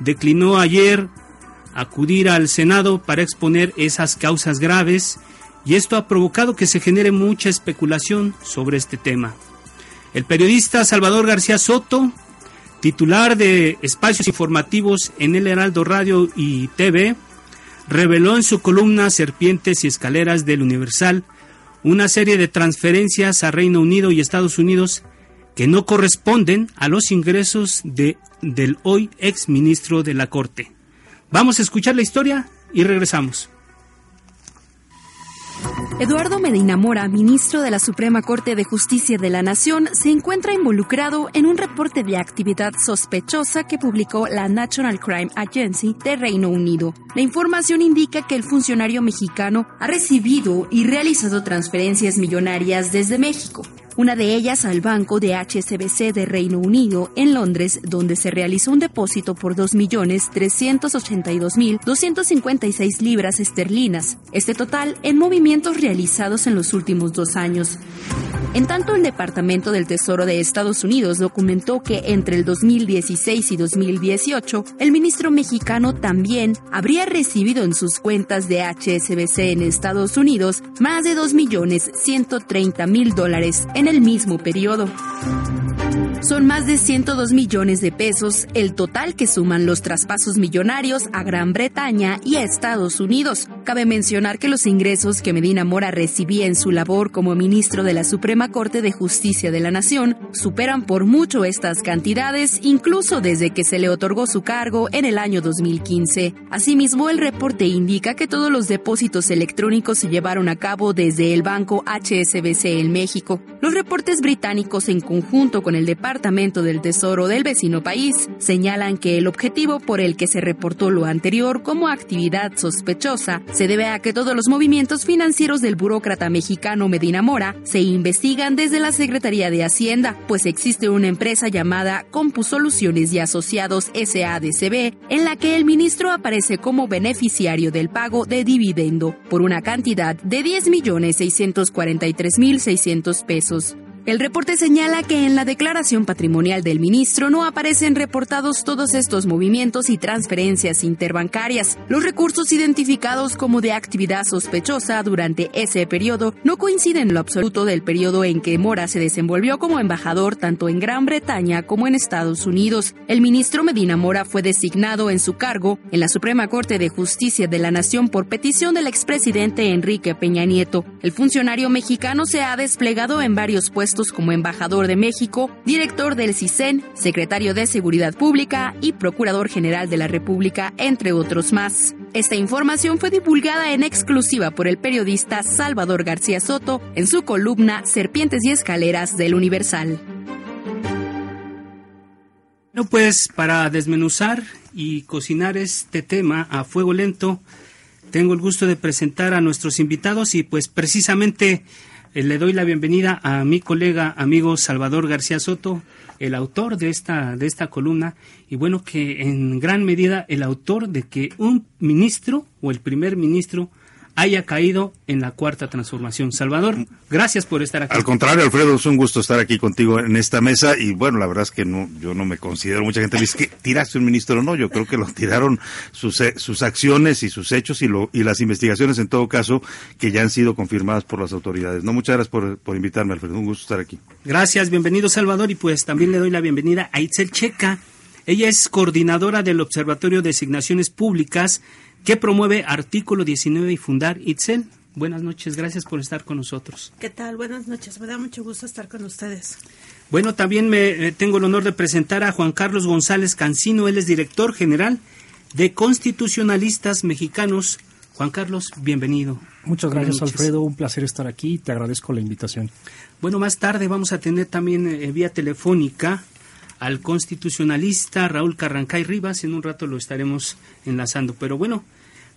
declinó ayer acudir al Senado para exponer esas causas graves y esto ha provocado que se genere mucha especulación sobre este tema. El periodista Salvador García Soto, titular de espacios informativos en el Heraldo Radio y TV, reveló en su columna Serpientes y Escaleras del Universal una serie de transferencias a Reino Unido y Estados Unidos que no corresponden a los ingresos de, del hoy ex ministro de la Corte. Vamos a escuchar la historia y regresamos. Eduardo Medina Mora, ministro de la Suprema Corte de Justicia de la Nación, se encuentra involucrado en un reporte de actividad sospechosa que publicó la National Crime Agency de Reino Unido. La información indica que el funcionario mexicano ha recibido y realizado transferencias millonarias desde México una de ellas al banco de HSBC de Reino Unido en Londres, donde se realizó un depósito por 2.382.256 libras esterlinas, este total en movimientos realizados en los últimos dos años. En tanto, el Departamento del Tesoro de Estados Unidos documentó que entre el 2016 y 2018, el ministro mexicano también habría recibido en sus cuentas de HSBC en Estados Unidos más de 2.130.000 dólares en el mismo periodo. Son más de 102 millones de pesos el total que suman los traspasos millonarios a Gran Bretaña y a Estados Unidos. Cabe mencionar que los ingresos que Medina Mora recibía en su labor como ministro de la Suprema Corte de Justicia de la Nación superan por mucho estas cantidades, incluso desde que se le otorgó su cargo en el año 2015. Asimismo, el reporte indica que todos los depósitos electrónicos se llevaron a cabo desde el banco HSBC en México. Los reportes británicos en conjunto con el Departamento Departamento del Tesoro del vecino país señalan que el objetivo por el que se reportó lo anterior como actividad sospechosa se debe a que todos los movimientos financieros del burócrata mexicano Medina Mora se investigan desde la Secretaría de Hacienda, pues existe una empresa llamada Compusoluciones y Asociados SADCB en la que el ministro aparece como beneficiario del pago de dividendo por una cantidad de 10.643.600 pesos. El reporte señala que en la declaración patrimonial del ministro no aparecen reportados todos estos movimientos y transferencias interbancarias. Los recursos identificados como de actividad sospechosa durante ese periodo no coinciden en lo absoluto del periodo en que Mora se desenvolvió como embajador tanto en Gran Bretaña como en Estados Unidos. El ministro Medina Mora fue designado en su cargo en la Suprema Corte de Justicia de la Nación por petición del expresidente Enrique Peña Nieto. El funcionario mexicano se ha desplegado en varios puestos como embajador de México, director del CISEN, secretario de Seguridad Pública y procurador general de la República, entre otros más. Esta información fue divulgada en exclusiva por el periodista Salvador García Soto en su columna Serpientes y Escaleras del Universal. No, pues para desmenuzar y cocinar este tema a fuego lento, tengo el gusto de presentar a nuestros invitados y pues precisamente le doy la bienvenida a mi colega, amigo Salvador García Soto, el autor de esta, de esta columna, y bueno, que en gran medida el autor de que un ministro o el primer ministro haya caído en la cuarta transformación. Salvador, gracias por estar aquí. Al contrario, Alfredo, es un gusto estar aquí contigo en esta mesa y bueno, la verdad es que no, yo no me considero, mucha gente me dice que tiraste un ministro, no, yo creo que lo tiraron sus, eh, sus acciones y sus hechos y, lo, y las investigaciones en todo caso que ya han sido confirmadas por las autoridades. No, muchas gracias por, por invitarme, Alfredo, un gusto estar aquí. Gracias, bienvenido Salvador y pues también le doy la bienvenida a Itzel Checa. Ella es coordinadora del Observatorio de Asignaciones Públicas que promueve Artículo 19 y Fundar Itzel. Buenas noches, gracias por estar con nosotros. ¿Qué tal? Buenas noches, me da mucho gusto estar con ustedes. Bueno, también me eh, tengo el honor de presentar a Juan Carlos González Cancino, él es director general de Constitucionalistas Mexicanos Juan Carlos, bienvenido. Muchas gracias, Alfredo. Un placer estar aquí. Te agradezco la invitación. Bueno, más tarde vamos a tener también eh, vía telefónica al constitucionalista Raúl Carrancay Rivas. En un rato lo estaremos enlazando. Pero bueno,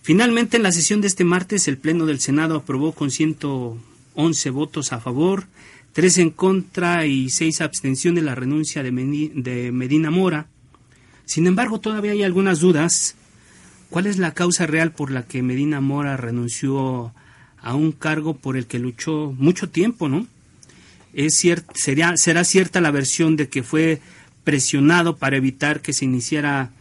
finalmente en la sesión de este martes el Pleno del Senado aprobó con 111 votos a favor, 3 en contra y 6 abstenciones la renuncia de Medina Mora. Sin embargo, todavía hay algunas dudas. ¿Cuál es la causa real por la que Medina Mora renunció a un cargo por el que luchó mucho tiempo, no? Es sería, será cierta la versión de que fue presionado para evitar que se iniciara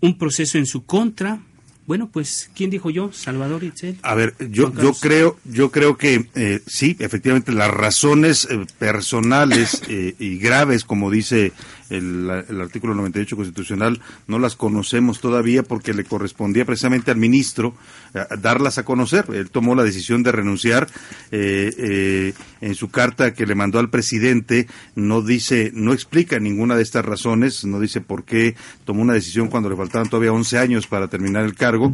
un proceso en su contra. Bueno, pues, ¿quién dijo yo? Salvador Itzel. A ver, yo, yo creo, yo creo que eh, sí, efectivamente, las razones eh, personales eh, y graves, como dice el, artículo 98 constitucional, no las conocemos todavía porque le correspondía precisamente al ministro eh, darlas a conocer. Él tomó la decisión de renunciar. Eh, eh, en su carta que le mandó al presidente no dice, no explica ninguna de estas razones, no dice por qué tomó una decisión cuando le faltaban todavía 11 años para terminar el cargo.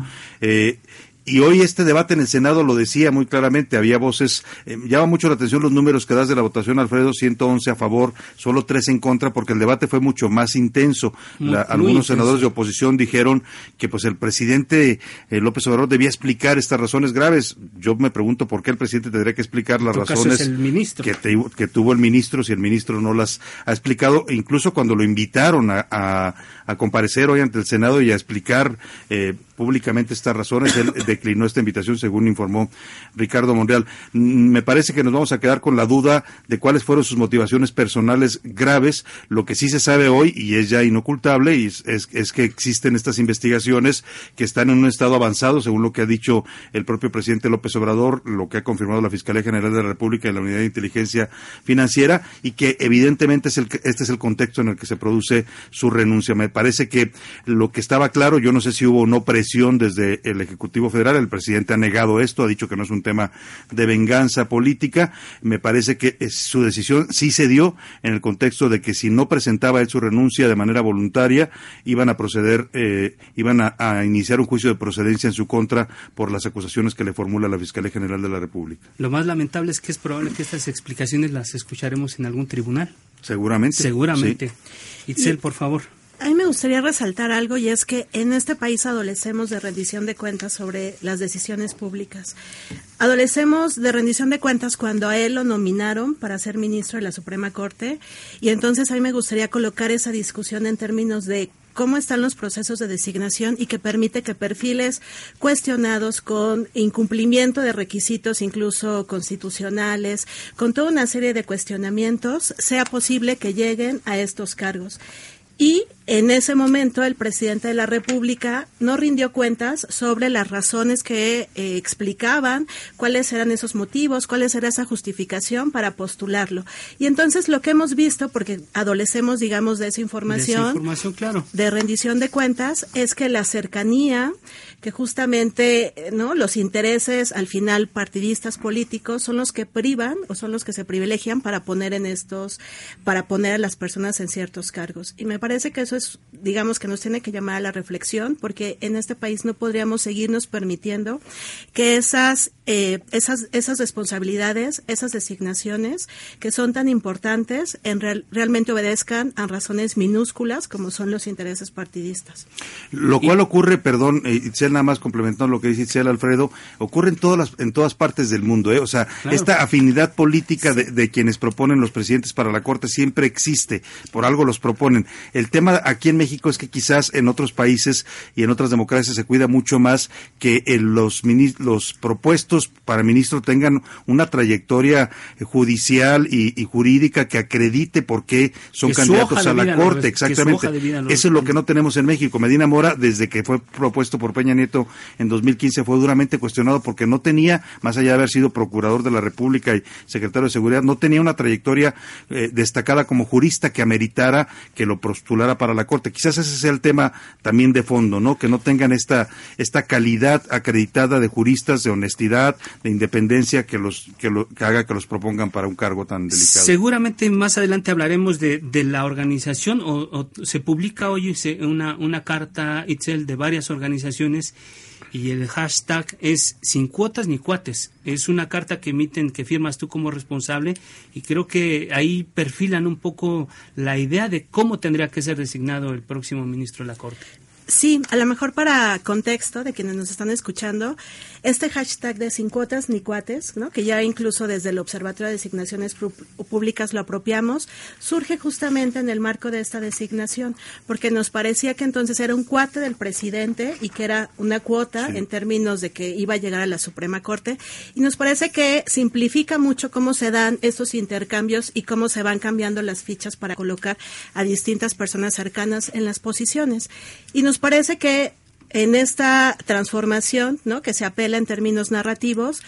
Y hoy este debate en el Senado lo decía muy claramente, había voces, eh, llama mucho la atención los números que das de la votación, Alfredo, 111 a favor, solo 3 en contra, porque el debate fue mucho más intenso. algunos senadores de oposición dijeron que pues el presidente eh, López Obrador debía explicar estas razones graves. Yo me pregunto por qué el presidente tendría que explicar las razones que, que, tuvo el ministro, si el ministro no las ha explicado, e incluso cuando lo invitaron a, comparecer hoy ante el Senado y a explicar eh, públicamente estas razones, él declinó esta invitación, según informó Ricardo Monreal. Mm, me parece que nos vamos a quedar con la duda de cuáles fueron sus motivaciones personales graves. Lo que sí se sabe hoy, y es ya inocultable, y es, que existen estas investigaciones que están en un estado avanzado, según lo que ha dicho el propio presidente López Obrador, lo que ha confirmado la Fiscalía General de la República y la Unidad de Inteligencia Financiera, y que evidentemente es el, este es el contexto en el que se produce su renuncia. Me parece que lo que estaba claro, yo no sé si hubo o no presión desde el Ejecutivo Federal, el presidente ha negado esto, ha dicho que no es un tema de venganza política. Me parece que su decisión sí se dio en el contexto de que si no presentaba él su renuncia de manera voluntaria, iban a proceder, eh, iban a, iniciar un juicio de procedencia en su contra por las acusaciones que le formula la Fiscalía General de la República. Lo más lamentable es que es probable que estas explicaciones las escucharemos en algún tribunal. Seguramente. Seguramente. Itzel, por favor. A mí me gustaría resaltar algo y es que en este país adolecemos de rendición de cuentas sobre las decisiones públicas. Adolecemos de rendición de cuentas cuando a él lo nominaron para ser ministro de la Suprema Corte y entonces a mí me gustaría colocar esa discusión en términos de cómo están los procesos de designación y que permite que perfiles cuestionados con incumplimiento de requisitos incluso constitucionales, con toda una serie de cuestionamientos, sea posible que lleguen a estos cargos. Y en ese momento el presidente de la República no rindió cuentas sobre las razones que eh, explicaban cuáles eran esos motivos, cuáles era esa justificación para postularlo. Y entonces lo que hemos visto, porque adolecemos, digamos, de esa información, de rendición de cuentas, es que la cercanía que justamente no los intereses al final partidistas políticos son los que privan o son los que se privilegian para poner en estos para poner a las personas en ciertos cargos. Y me parece que eso es digamos que nos tiene que llamar a la reflexión porque en este país no podríamos seguirnos permitiendo que esas eh, esas esas responsabilidades esas designaciones que son tan importantes en realmente obedezcan a razones minúsculas como son los intereses partidistas lo cual ocurre perdón eh, nada más complementando lo que dice Itzel Alfredo, ocurre en todas, las, en todas partes del mundo. ¿eh? O sea, esta afinidad política de, quienes proponen los presidentes para la Corte siempre existe, por algo los proponen. El tema aquí en México es que quizás en otros países y en otras democracias se cuida mucho más que los, los propuestos para ministro tengan una trayectoria judicial y, jurídica que acredite por qué son candidatos a la Corte. Exactamente. Eso es lo que no tenemos en México. Medina Mora, desde que fue propuesto por Peña Nieto en 2015 fue duramente cuestionado porque no tenía, más allá de haber sido procurador de la República y secretario de Seguridad, no tenía una trayectoria eh, destacada como jurista que ameritara que lo postulara para la Corte. Quizás ese sea el tema también de fondo, ¿no? Que no tengan esta, esta calidad acreditada de juristas, de honestidad, de independencia que los que, lo, que haga que los propongan para un cargo tan delicado. Seguramente más adelante hablaremos de, de la organización o, se publica hoy una, una carta, Itzel, de varias organizaciones y el hashtag es sin cuotas ni cuates. Es una carta que emiten, que firmas tú como responsable y creo que ahí perfilan un poco la idea de cómo tendría que ser designado el próximo ministro de la Corte. Sí, a lo mejor para contexto de quienes nos están escuchando, este hashtag de sin cuotas ni cuates, ¿no? que ya incluso desde el Observatorio de Designaciones Públicas lo apropiamos, surge justamente en el marco de esta designación, porque nos parecía que entonces era un cuate del presidente y que era una cuota en términos de que iba a llegar a la Suprema Corte, y nos parece que simplifica mucho cómo se dan estos intercambios y cómo se van cambiando las fichas para colocar a distintas personas cercanas en las posiciones. Y nos parece que en esta transformación, ¿no? que se apela en términos narrativos,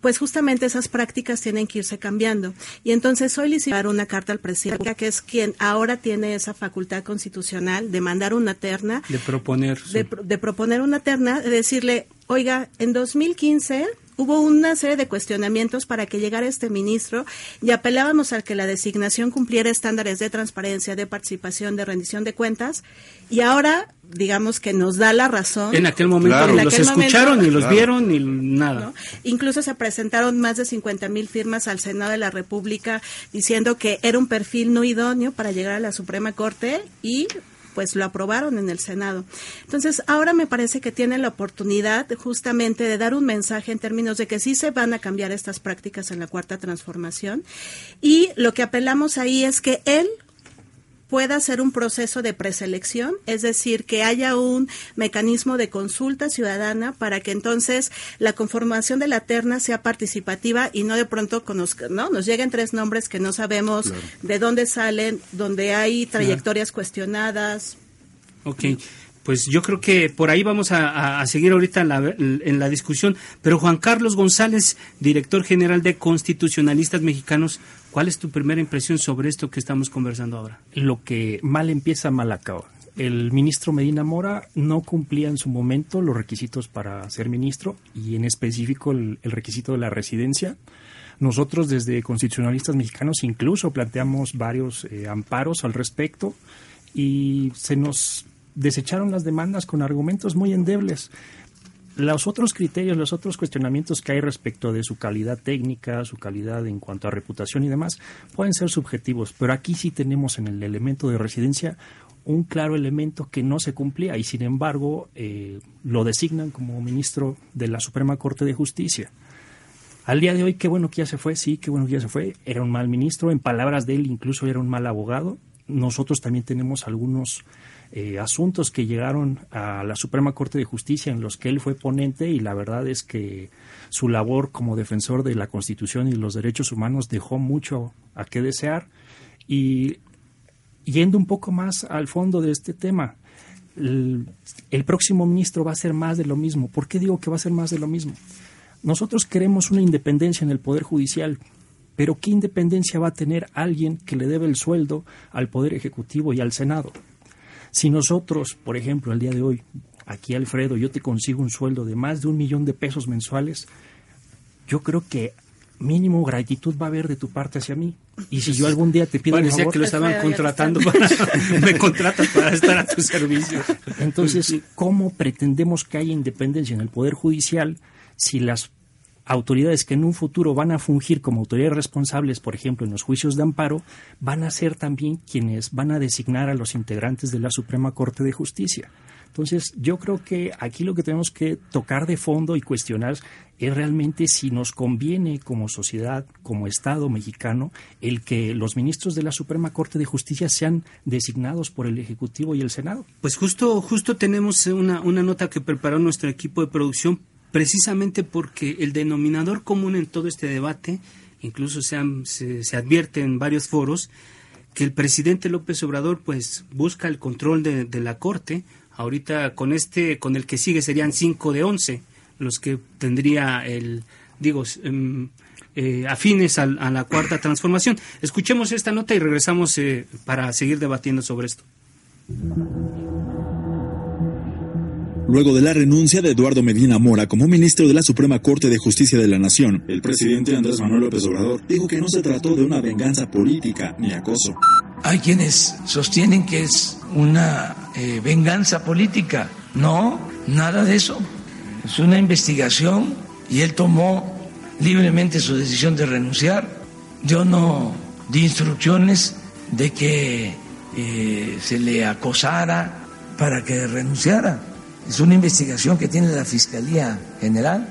pues justamente esas prácticas tienen que irse cambiando. Y entonces hoy le hicieron una carta al presidente, que es quien ahora tiene esa facultad constitucional de mandar una terna. De proponer. De, de proponer una terna, de decirle, oiga, en 2015 hubo una serie de cuestionamientos para que llegara este ministro y apelábamos a que la designación cumpliera estándares de transparencia, de participación, de rendición de cuentas y ahora digamos que nos da la razón. En aquel momento ni los escucharon, ni los vieron, ni nada. Incluso se presentaron más de 50 mil firmas al Senado de la República diciendo que era un perfil no idóneo para llegar a la Suprema Corte y pues lo aprobaron en el Senado. Entonces, ahora me parece que tienen la oportunidad justamente de dar un mensaje en términos de que sí se van a cambiar estas prácticas en la cuarta transformación y lo que apelamos ahí es que él pueda hacer un proceso de preselección, es decir, que haya un mecanismo de consulta ciudadana para que entonces la conformación de la terna sea participativa y no de pronto conozca, ¿no? Nos lleguen tres nombres que no sabemos de dónde salen, donde hay trayectorias cuestionadas. Ok. Pues yo creo que por ahí vamos a, seguir ahorita en la, en la discusión. Pero Juan Carlos González, director general de Constitucionalistas Mexicanos, ¿Cuál es tu primera impresión sobre esto que estamos conversando ahora? Lo que mal empieza, mal acaba. El ministro Medina Mora no cumplía en su momento los requisitos para ser ministro y en específico el, requisito de la residencia. Nosotros desde constitucionalistas mexicanos incluso planteamos varios eh, amparos al respecto y se nos desecharon las demandas con argumentos muy endebles los otros criterios, los otros cuestionamientos que hay respecto de su calidad técnica, su calidad en cuanto a reputación y demás, pueden ser subjetivos, pero aquí sí tenemos en el elemento de residencia un claro elemento que no se cumplía y sin embargo eh, lo designan como ministro de la Suprema Corte de Justicia. Al día de hoy, qué bueno que ya se fue, sí, qué bueno que ya se fue, era un mal ministro, en palabras de él incluso era un mal abogado. Nosotros también tenemos algunos eh, asuntos que llegaron a la Suprema Corte de Justicia en los que él fue ponente y la verdad es que su labor como defensor de la Constitución y los derechos humanos dejó mucho a qué desear. Y yendo un poco más al fondo de este tema, el, el próximo ministro va a ser más de lo mismo. ¿Por qué digo que va a ser más de lo mismo? Nosotros queremos una independencia en el Poder Judicial, pero ¿qué independencia va a tener alguien que le debe el sueldo al Poder Ejecutivo y al Senado? Si nosotros, por ejemplo, el día de hoy, aquí Alfredo, yo te consigo un sueldo de más de un millón de pesos mensuales, yo creo que mínimo gratitud va a haber de tu parte hacia mí. Y si yo algún día te pido un favor, que lo estaban contratando, para, me contratas para estar a tu servicio. Entonces, ¿cómo pretendemos que haya independencia en el Poder Judicial si las autoridades que en un futuro van a fungir como autoridades responsables, por ejemplo, en los juicios de amparo, van a ser también quienes van a designar a los integrantes de la Suprema Corte de Justicia. Entonces, yo creo que aquí lo que tenemos que tocar de fondo y cuestionar es realmente si nos conviene como sociedad, como Estado mexicano, el que los ministros de la Suprema Corte de Justicia sean designados por el Ejecutivo y el Senado. Pues justo, justo tenemos una, una nota que preparó nuestro equipo de producción precisamente porque el denominador común en todo este debate, incluso se, se, advierte en varios foros, que el presidente López Obrador pues busca el control de, la Corte. Ahorita con este, con el que sigue serían 5 de 11 los que tendría el, digo, em, eh, afines a, la cuarta transformación. Escuchemos esta nota y regresamos eh, para seguir debatiendo sobre esto luego de la renuncia de Eduardo Medina Mora como ministro de la Suprema Corte de Justicia de la Nación. El presidente Andrés Manuel López Obrador dijo que no se trató de una venganza política ni acoso. Hay quienes sostienen que es una eh, venganza política. No, nada de eso. Es una investigación y él tomó libremente su decisión de renunciar. Yo no di instrucciones de que eh, se le acosara para que renunciara. Es una investigación que tiene la Fiscalía General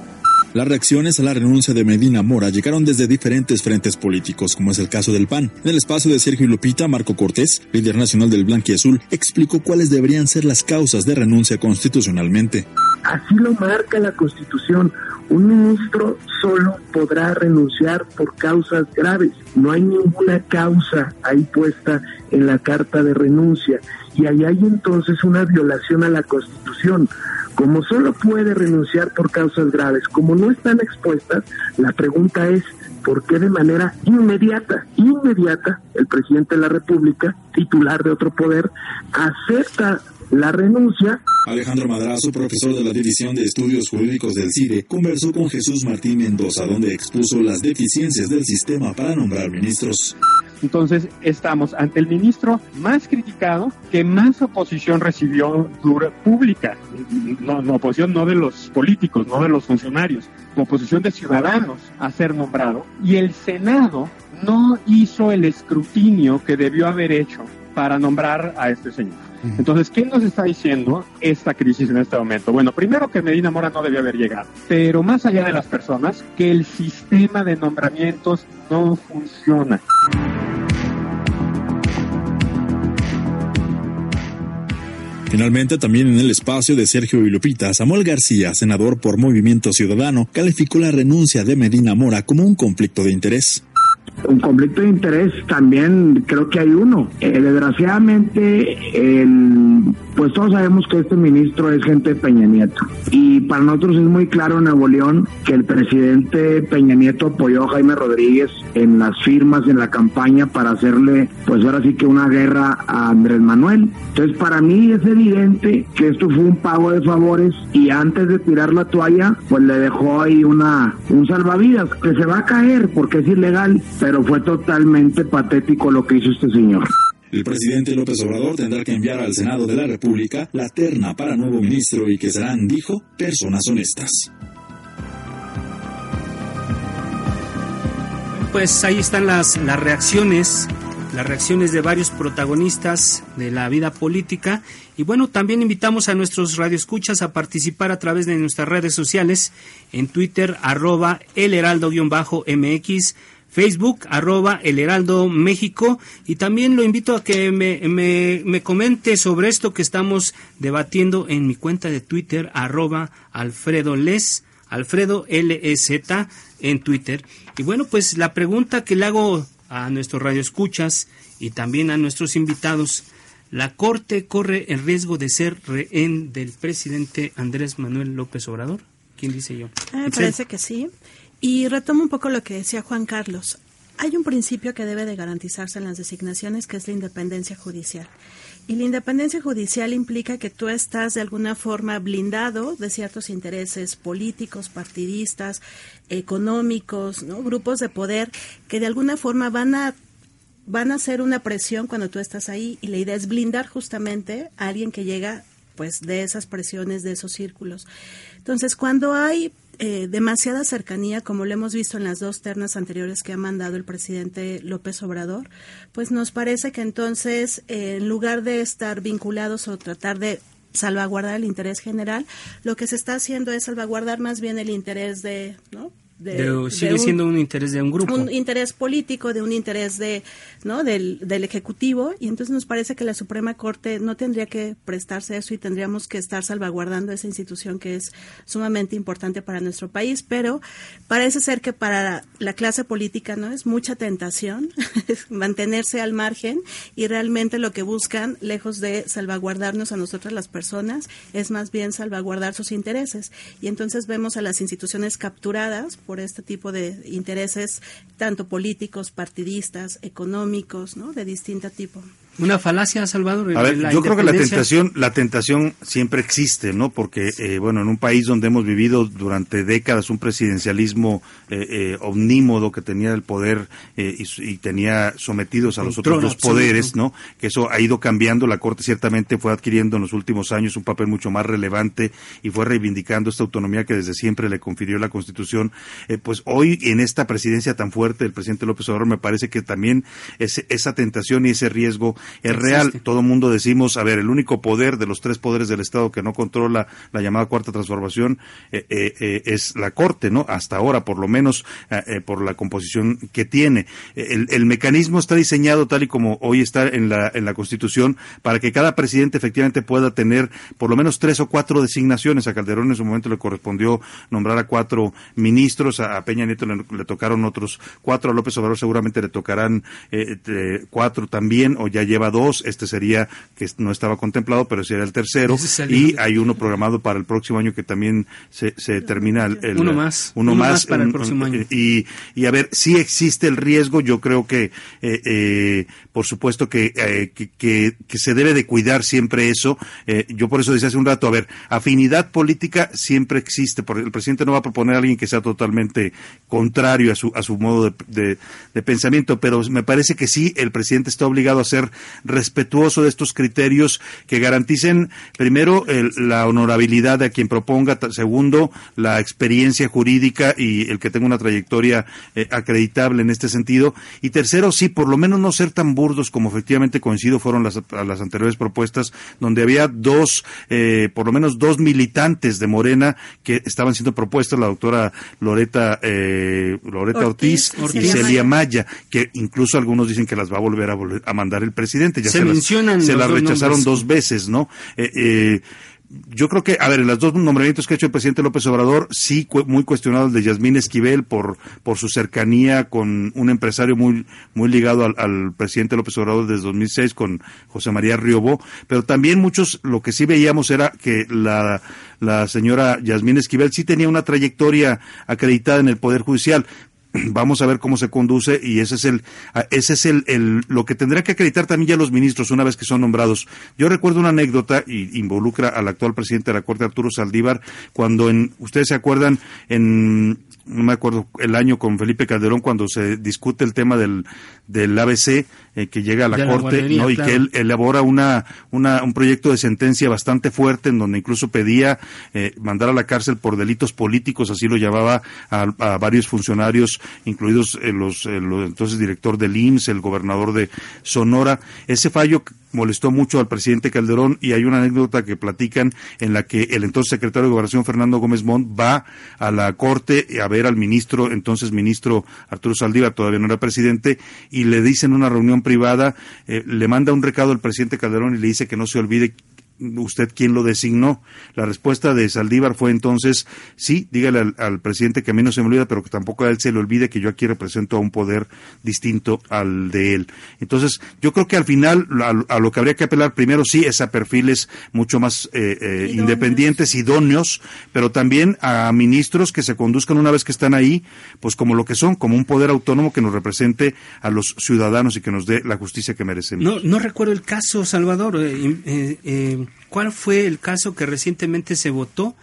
las reacciones a la renuncia de Medina Mora llegaron desde diferentes frentes políticos, como es el caso del PAN. En el espacio de Sergio Lupita, Marco Cortés, líder nacional del Azul, explicó cuáles deberían ser las causas de renuncia constitucionalmente. Así lo marca la Constitución. Un ministro solo podrá renunciar por causas graves. No hay ninguna causa ahí puesta en la carta de renuncia. Y ahí hay entonces una violación a la Constitución. Como solo puede renunciar por causas graves, como no están expuestas, la pregunta es, ¿por qué de manera inmediata, inmediata, el presidente de la República, titular de otro poder, acepta la renuncia. Alejandro Madrazo, profesor de la División de Estudios Jurídicos del CIDE, conversó con Jesús Martín Mendoza, donde expuso las deficiencias del sistema para nombrar ministros. Entonces estamos ante el ministro más criticado, que más oposición recibió pública, no, oposición no de los políticos, no de los funcionarios, oposición de ciudadanos a ser nombrado, y el Senado no hizo el escrutinio que debió haber hecho para nombrar a este señor. Entonces, ¿qué nos está diciendo esta crisis en este momento? Bueno, primero que Medina Mora no debió haber llegado, pero más allá de las personas, que el sistema de nombramientos no funciona. Finalmente, también en el espacio de Sergio y Lupita, Samuel García, senador por Movimiento Ciudadano, calificó la renuncia de Medina Mora como un conflicto de interés. Un conflicto de interés también creo que hay uno. Eh, desgraciadamente, pues todos sabemos que este ministro es gente de Peña Nieto. Y para nosotros es muy claro en Nuevo León que el presidente Peña Nieto apoyó a Jaime Rodríguez en las firmas, en la campaña para hacerle, pues ahora sí que una guerra a Andrés Manuel. Entonces, para mí es evidente que esto fue un pago de favores y antes de tirar la toalla, pues le dejó ahí una un salvavidas que se va a caer porque es ilegal pero fue totalmente patético lo que hizo este señor. El presidente López Obrador tendrá que enviar al Senado de la República la terna para nuevo ministro y que serán, dijo, personas honestas. Pues ahí están las, las reacciones las reacciones de varios protagonistas de la vida política. Y bueno, también invitamos a nuestros radioescuchas a participar a través de nuestras redes sociales en Twitter, arroba el heraldo-mx, Facebook, arroba el Heraldo México. Y también lo invito a que me, me, comente sobre esto que estamos debatiendo en mi cuenta de Twitter, arroba Alfredo Les, Alfredo LZ en Twitter. Y bueno, pues la pregunta que le hago a nuestros radioescuchas y también a nuestros invitados, ¿la Corte corre el riesgo de ser rehén del presidente Andrés Manuel López Obrador? ¿Quién dice yo? me parece que sí. Y retomo un poco lo que decía Juan Carlos. Hay un principio que debe de garantizarse en las designaciones, que es la independencia judicial. Y la independencia judicial implica que tú estás de alguna forma blindado de ciertos intereses políticos, partidistas, económicos, ¿no? grupos de poder que de alguna forma van a van a hacer una presión cuando tú estás ahí y la idea es blindar justamente a alguien que llega pues de esas presiones, de esos círculos. Entonces, cuando hay eh, demasiada cercanía, como lo hemos visto en las dos ternas anteriores que ha mandado el presidente López Obrador, pues nos parece que entonces, eh, en lugar de estar vinculados o tratar de salvaguardar el interés general, lo que se está haciendo es salvaguardar más bien el interés de, ¿no? Sigue siendo un interés de un grupo. Un interés político, de un interés de, ¿no? del, del Ejecutivo, y entonces nos parece que la Suprema Corte no tendría que prestarse eso y tendríamos que estar salvaguardando esa institución que es sumamente importante para nuestro país, pero parece ser que para la clase política no es mucha tentación mantenerse al margen y realmente lo que buscan, lejos de salvaguardarnos a nosotras las personas, es más bien salvaguardar sus intereses. Y entonces vemos a las instituciones capturadas por este tipo de intereses, tanto políticos, partidistas, económicos, ¿no? De distinto tipo. Una falacia, Salvador. A ver, yo creo que la tentación, la tentación siempre existe, ¿no? Porque, eh, bueno, en un país donde hemos vivido durante décadas un presidencialismo eh, eh, omnímodo que tenía el poder y, y, tenía sometidos a los otros dos poderes, ¿no? Que eso ha ido cambiando. La Corte ciertamente fue adquiriendo en los últimos años un papel mucho más relevante y fue reivindicando esta autonomía que desde siempre le confirió la Constitución. pues hoy, en esta presidencia tan fuerte del presidente López Obrador, me parece que también esa tentación y ese riesgo es real. Todo el mundo decimos, a ver, el único poder de los tres poderes del Estado que no controla la llamada cuarta transformación eh, eh, eh, es la Corte, ¿no? Hasta ahora, por lo menos, por la composición que tiene. El, mecanismo está diseñado tal y como hoy está en la, en la Constitución para que cada presidente efectivamente pueda tener por lo menos tres o cuatro designaciones. A Calderón en su momento le correspondió nombrar a cuatro ministros, a, Peña Nieto le, tocaron otros cuatro, a López Obrador seguramente le tocarán cuatro también, o ya lleva dos, este sería, que no estaba contemplado, pero sería el tercero, y hay uno programado para el próximo año que también se, se termina el, uno más, uno, más, para el próximo año. Y, y a ver, si existe el riesgo, yo creo que, eh, eh, por supuesto que, eh, que, que, se debe de cuidar siempre eso, yo por eso decía hace un rato, a ver, afinidad política siempre existe, porque el presidente no va a proponer a alguien que sea totalmente contrario a su, a su modo de, de, de pensamiento, pero me parece que sí, el presidente está obligado a ser respetuoso de estos criterios que garanticen, primero, la honorabilidad de quien proponga, segundo, la experiencia jurídica y el que tenga una trayectoria eh, acreditable en este sentido, y tercero, sí, por lo menos no ser tan burdos como efectivamente coincido fueron las, las anteriores propuestas, donde había dos, eh, por lo menos dos militantes de Morena que estaban siendo propuestas, la doctora Loreta, eh, Loreta Ortiz, y Celia Maya, que incluso algunos dicen que las va a volver a, volver a mandar el presidente. Ya se, mencionan se las rechazaron dos veces, ¿no? Eh, eh, yo creo que, a ver, en los dos nombramientos que ha hecho el presidente López Obrador, sí, muy cuestionado el de Yasmín Esquivel por, por su cercanía con un empresario muy, muy ligado al, presidente López Obrador desde 2006, con José María Riobó, pero también muchos, lo que sí veíamos era que la, la señora Yasmín Esquivel sí tenía una trayectoria acreditada en el Poder Judicial vamos a ver cómo se conduce y ese es el ese es el, el, lo que tendrá que acreditar también ya los ministros una vez que son nombrados. Yo recuerdo una anécdota y involucra al actual presidente de la Corte Arturo Saldívar cuando en ustedes se acuerdan en no me acuerdo el año con Felipe Calderón cuando se discute el tema del, del ABC eh, que llega a la corte ¿no? y que él elabora una, una, un proyecto de sentencia bastante fuerte en donde incluso pedía eh, mandar a la cárcel por delitos políticos así lo llamaba a, varios funcionarios incluidos eh, los, los, entonces director del IMSS el gobernador de Sonora ese fallo molestó mucho al presidente Calderón y hay una anécdota que platican en la que el entonces secretario de Gobernación Fernando Gómez Montt va a la corte a ver al ministro, entonces ministro Arturo Saldívar, todavía no era presidente, y le dice en una reunión privada, eh, le manda un recado al presidente Calderón y le dice que no se olvide usted quién lo designó. La respuesta de Saldívar fue entonces, sí, dígale al, presidente que a mí no se me olvida, pero que tampoco a él se le olvide que yo aquí represento a un poder distinto al de él. Entonces, yo creo que al final a, lo que habría que apelar primero sí es a perfiles mucho más eh, eh, independientes, idóneos, pero también a ministros que se conduzcan una vez que están ahí, pues como lo que son, como un poder autónomo que nos represente a los ciudadanos y que nos dé la justicia que merecemos. No, no recuerdo el caso, Salvador. Eh, ¿Cuál fue el caso que recientemente se votó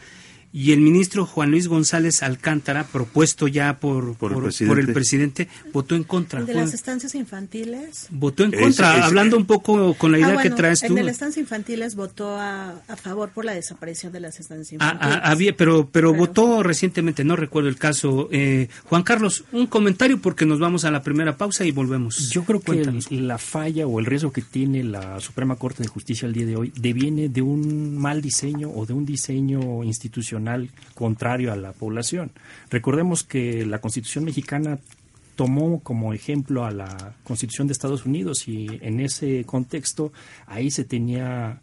y el ministro Juan Luis González Alcántara, propuesto ya por, por, el, presidente. votó en contra. de las estancias infantiles? Votó en contra, hablando un poco con la ah, idea que traes tú. En las estancias infantiles votó a, favor por la desaparición de las estancias ah, ah, infantiles. había, pero, pero, votó recientemente, no recuerdo el caso. Eh, Juan Carlos, un comentario porque nos vamos a la primera pausa y volvemos. Yo creo que la falla o el riesgo que tiene la Suprema Corte de Justicia el día de hoy deviene de un mal diseño o de un diseño institucional contrario a la población. Recordemos que la Constitución mexicana tomó como ejemplo a la Constitución de Estados Unidos y en ese contexto ahí se tenía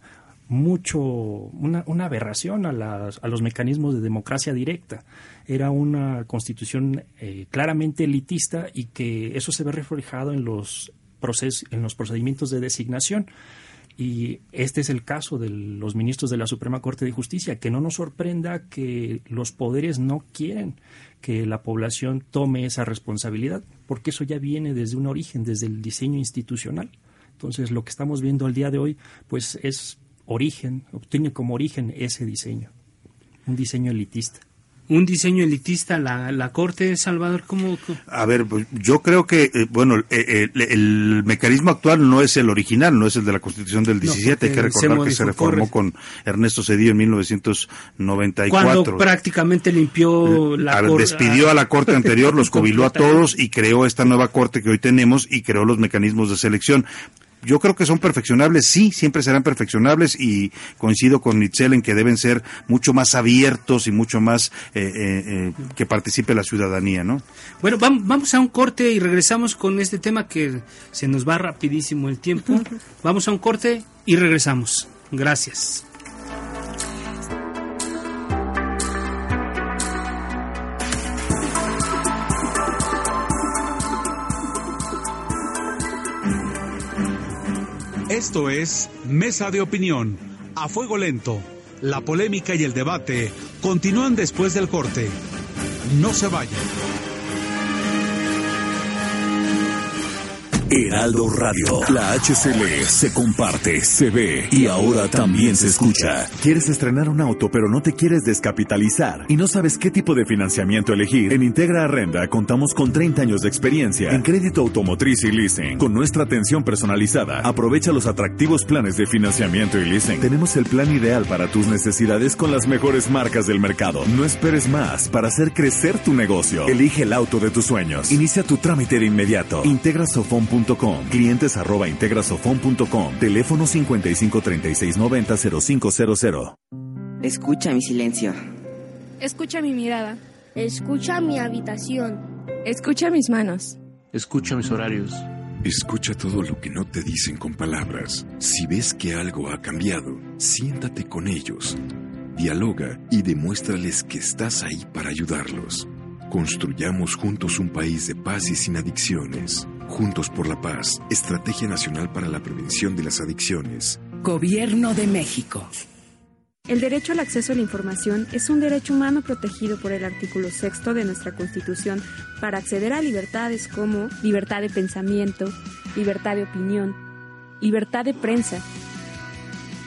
mucho una, aberración a, a, los mecanismos de democracia directa. Era una constitución eh, claramente elitista y que eso se ve reflejado en los, en los procedimientos de designación. Y este es el caso de los ministros de la Suprema Corte de Justicia, que no nos sorprenda que los poderes no quieren que la población tome esa responsabilidad, porque eso ya viene desde un origen, desde el diseño institucional. Entonces, lo que estamos viendo al día de hoy, pues es origen, obtiene como origen ese diseño, un diseño elitista un diseño elitista la, la Corte, Salvador? ¿cómo, A ver, pues, yo creo que, eh, bueno, eh, el, mecanismo actual no es el original, no es el de la Constitución del 17. Hay que recordar que se reformó con Ernesto Cedillo en 1994. Cuando prácticamente limpió la Corte. Despidió a la Corte anterior, los jubiló a todos y creó esta nueva Corte que hoy tenemos y creó los mecanismos de selección yo creo que son perfeccionables, sí, siempre serán perfeccionables y coincido con Nitzel en que deben ser mucho más abiertos y mucho más eh, eh, eh, que participe la ciudadanía, ¿no? Bueno, vamos a un corte y regresamos con este tema que se nos va rapidísimo el tiempo. vamos a un corte y regresamos. Gracias. Esto es Mesa de Opinión, a fuego lento. La polémica y el debate continúan después del corte. No se vayan. Heraldo Radio. La HCL se comparte, se ve y ahora también se escucha. ¿Quieres estrenar un auto pero no te quieres descapitalizar y no sabes qué tipo de financiamiento elegir? En Integra Arrenda contamos con 30 años de experiencia en crédito automotriz y leasing. Con nuestra atención personalizada, aprovecha los atractivos planes de financiamiento y leasing. Tenemos el plan ideal para tus necesidades con las mejores marcas del mercado. No esperes más para hacer crecer tu negocio. Elige el auto de tus sueños. Inicia tu trámite de inmediato. Integra clientes arroba integrasofon.com, teléfono 5536900500. Escucha mi silencio. Escucha mi mirada. Escucha mi habitación. Escucha mis manos. Escucha mis horarios. Escucha todo lo que no te dicen con palabras. Si ves que algo ha cambiado, siéntate con ellos. Dialoga y demuéstrales que estás ahí para ayudarlos. Construyamos juntos un país de paz y sin adicciones. Juntos por la Paz, Estrategia Nacional para la Prevención de las Adicciones. Gobierno de México. El derecho al acceso a la información es un derecho humano protegido por el artículo sexto de nuestra Constitución para acceder a libertades como libertad de pensamiento, libertad de opinión, libertad de prensa,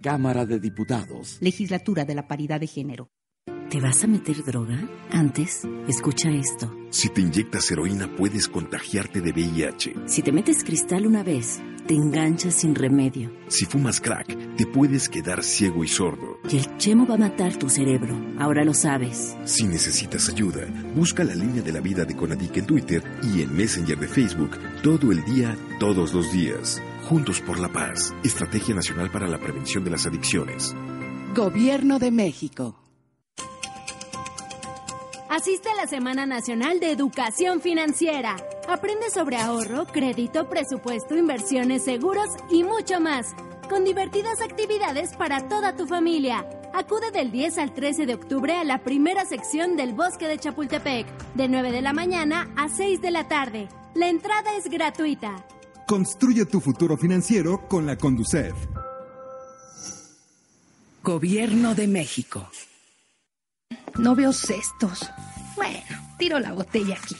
Cámara de Diputados. Legislatura de la Paridad de Género. ¿Te vas a meter droga? Antes, escucha esto. Si te inyectas heroína puedes contagiarte de VIH. Si te metes cristal una vez, te enganchas sin remedio. Si fumas crack, te puedes quedar ciego y sordo. Y el chemo va a matar tu cerebro. Ahora lo sabes. Si necesitas ayuda, busca la línea de la vida de Conadic en Twitter y en Messenger de Facebook todo el día, todos los días. Juntos por la Paz, Estrategia Nacional para la Prevención de las Adicciones. Gobierno de México. Asiste a la Semana Nacional de Educación Financiera. Aprende sobre ahorro, crédito, presupuesto, inversiones, seguros y mucho más. Con divertidas actividades para toda tu familia. Acude del 10 al 13 de octubre a la primera sección del Bosque de Chapultepec, de 9 de la mañana a 6 de la tarde. La entrada es gratuita. Construye tu futuro financiero con la Conducef. Gobierno de México. No veo cestos. Bueno, tiro la botella aquí.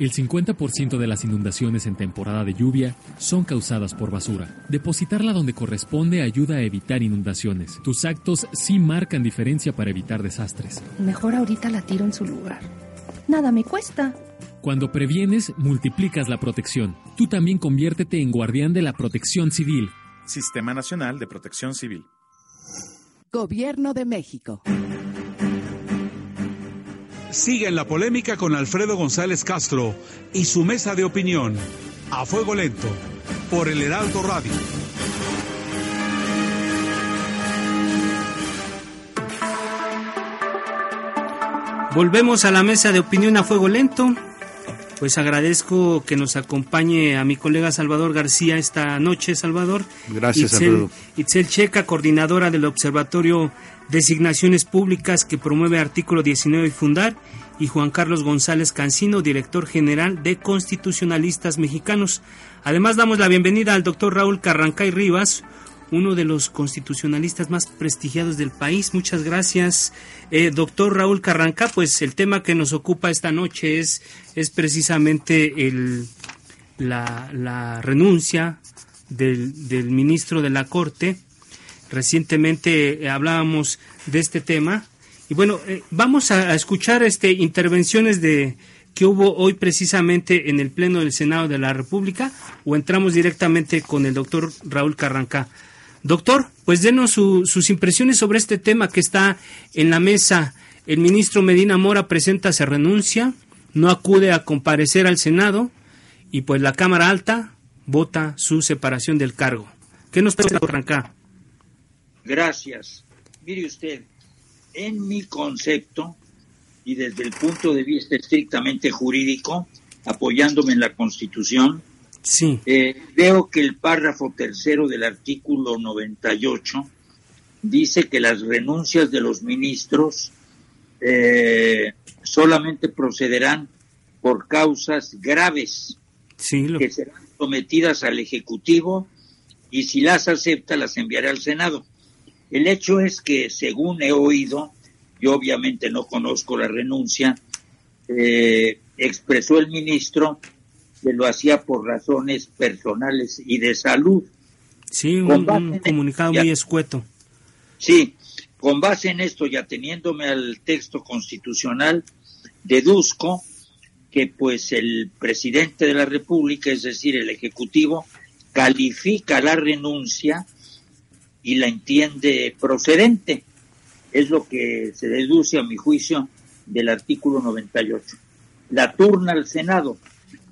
El 50% de las inundaciones en temporada de lluvia son causadas por basura. Depositarla donde corresponde ayuda a evitar inundaciones. Tus actos sí marcan diferencia para evitar desastres. Mejor ahorita la tiro en su lugar. Nada me cuesta. Cuando previenes, multiplicas la protección. Tú también conviértete en guardián de la protección civil. Sistema Nacional de Protección Civil. Gobierno de México. Sigue en la polémica con Alfredo González Castro y su mesa de opinión. A fuego lento. Por el Heraldo Radio. Volvemos a la mesa de opinión a fuego lento. Pues agradezco que nos acompañe a mi colega Salvador García esta noche, Salvador. Gracias, Itzel, Itzel Checa, coordinadora del Observatorio Designaciones Públicas que promueve artículo 19 y fundar, y Juan Carlos González Cancino, director general de Constitucionalistas Mexicanos. Además, damos la bienvenida al doctor Raúl Carrancay Rivas, uno de los constitucionalistas más prestigiados del país. Muchas gracias, eh, doctor Raúl Carranca. Pues el tema que nos ocupa esta noche es, es precisamente el, la, la renuncia del, del, ministro de la Corte. Recientemente eh, hablábamos de este tema. Y bueno, eh, vamos a, a, escuchar este, intervenciones de que hubo hoy precisamente en el Pleno del Senado de la República o entramos directamente con el doctor Raúl Carranca. Doctor, pues denos su, sus impresiones sobre este tema que está en la mesa. El ministro Medina Mora presenta, se renuncia, no acude a comparecer al Senado y pues la Cámara Alta vota su separación del cargo. ¿Qué nos puede arrancar? Gracias. Mire usted, en mi concepto y desde el punto de vista estrictamente jurídico, apoyándome en la Constitución, Sí. Eh, veo que el párrafo tercero del artículo 98 dice que las renuncias de los ministros eh, solamente procederán por causas graves sí, lo... que serán sometidas al Ejecutivo y si las acepta las enviará al Senado. El hecho es que, según he oído, yo obviamente no conozco la renuncia, eh, expresó el ministro que lo hacía por razones personales y de salud. Sí, un, un comunicado ya, muy escueto. Sí, con base en esto y ateniéndome al texto constitucional, deduzco que pues el presidente de la República, es decir, el Ejecutivo, califica la renuncia y la entiende procedente. Es lo que se deduce a mi juicio del artículo 98. La turna al Senado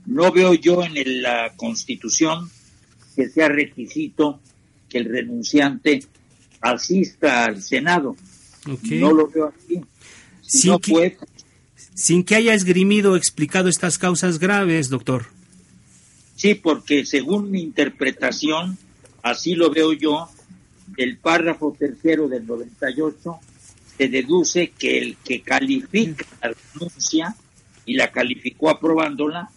no veo yo en la Constitución que sea requisito que el renunciante asista al Senado. Okay. No lo veo así. Si sin, no que, puede, sin que haya esgrimido o explicado estas causas graves, doctor. Sí, porque según mi interpretación, así lo veo yo, del párrafo tercero del 98, se deduce que el que califica la renuncia y la calificó aprobándola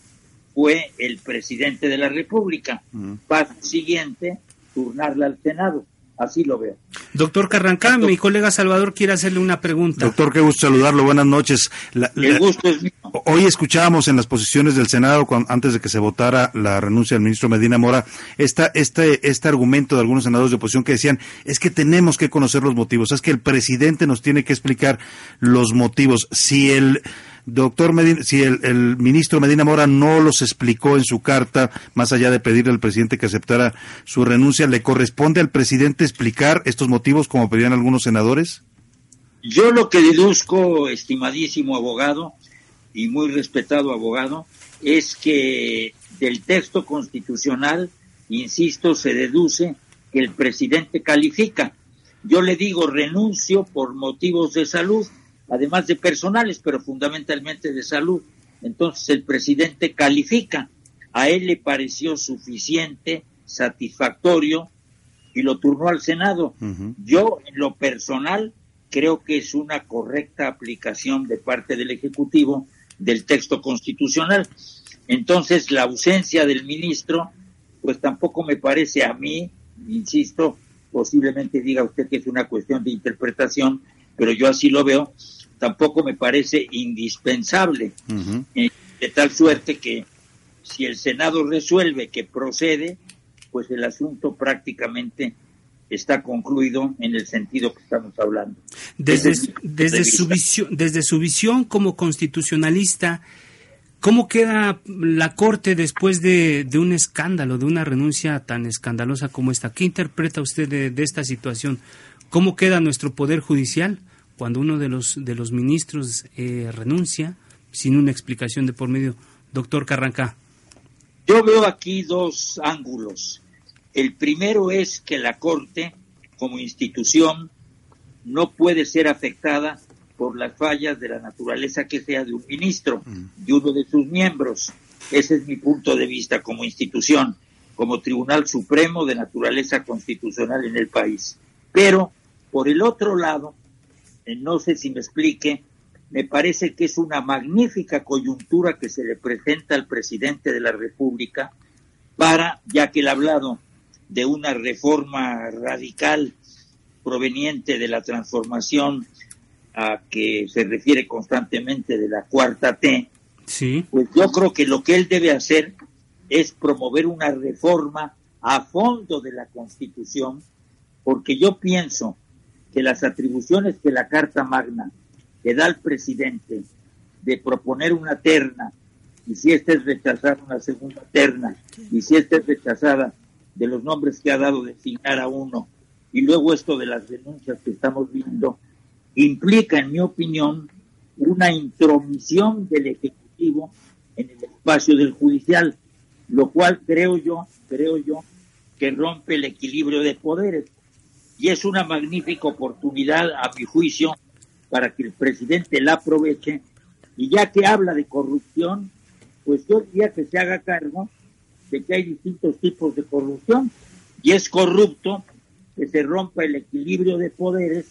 fue el presidente de la República. Uh -huh. Paso siguiente, turnarla al Senado. Así lo veo. Doctor Carrancá, mi colega Salvador quiere hacerle una pregunta. Doctor, qué gusto saludarlo. Buenas noches. La, la, El gusto es mío. Hoy escuchábamos en las posiciones del Senado, cuando, antes de que se votara la renuncia del ministro Medina Mora, esta, este, este argumento de algunos senadores de oposición que decían, es que tenemos que conocer los motivos, es que el presidente nos tiene que explicar los motivos. Si el doctor Medina, si el, ministro Medina Mora no los explicó en su carta, más allá de pedirle al presidente que aceptara su renuncia, ¿le corresponde al presidente explicar estos motivos como pedían algunos senadores? Yo lo que deduzco, estimadísimo abogado y muy respetado abogado, es que del texto constitucional, insisto, se deduce que el presidente califica. Yo le digo renuncio por motivos de salud, además de personales, pero fundamentalmente de salud. Entonces el presidente califica. A él le pareció suficiente, satisfactorio, y lo turnó al Senado. Uh -huh. Yo, en lo personal, creo que es una correcta aplicación de parte del Ejecutivo del texto constitucional. Entonces, la ausencia del ministro, pues tampoco me parece a mí, insisto, posiblemente diga usted que es una cuestión de interpretación, pero yo así lo veo, tampoco me parece indispensable, uh -huh. eh, de tal suerte que si el Senado resuelve que procede, pues el asunto prácticamente está concluido en el sentido que estamos hablando. Desde, desde, desde su, visión, desde su visión como constitucionalista, ¿cómo queda la Corte después de, de, un escándalo, de una renuncia tan escandalosa como esta? ¿Qué interpreta usted de, de esta situación? ¿Cómo queda nuestro Poder Judicial cuando uno de los, de los ministros eh, renuncia sin una explicación de por medio? Doctor Carranca. Yo veo aquí dos ángulos. El primero es que la Corte, como institución, no puede ser afectada por las fallas de la naturaleza que sea de un ministro y uno de sus miembros. Ese es mi punto de vista como institución, como Tribunal Supremo de Naturaleza Constitucional en el país. Pero, por el otro lado, no sé si me explique, me parece que es una magnífica coyuntura que se le presenta al presidente de la República para, ya que él ha hablado de una reforma radical proveniente de la transformación a que se refiere constantemente de la cuarta T, sí. pues yo creo que lo que él debe hacer es promover una reforma a fondo de la Constitución, porque yo pienso que las atribuciones que la Carta Magna le da al presidente de proponer una terna, y si esta es rechazada, una segunda terna, y si esta es rechazada, de los nombres que ha dado designar a uno, y luego esto de las denuncias que estamos viendo, implica, en mi opinión, una intromisión del Ejecutivo en el espacio del judicial, lo cual creo yo, creo yo, que rompe el equilibrio de poderes. Y es una magnífica oportunidad, a mi juicio, para que el presidente la aproveche. Y ya que habla de corrupción, pues yo diría que se haga cargo de que hay distintos tipos de corrupción. Y es corrupto que se rompa el equilibrio de poderes,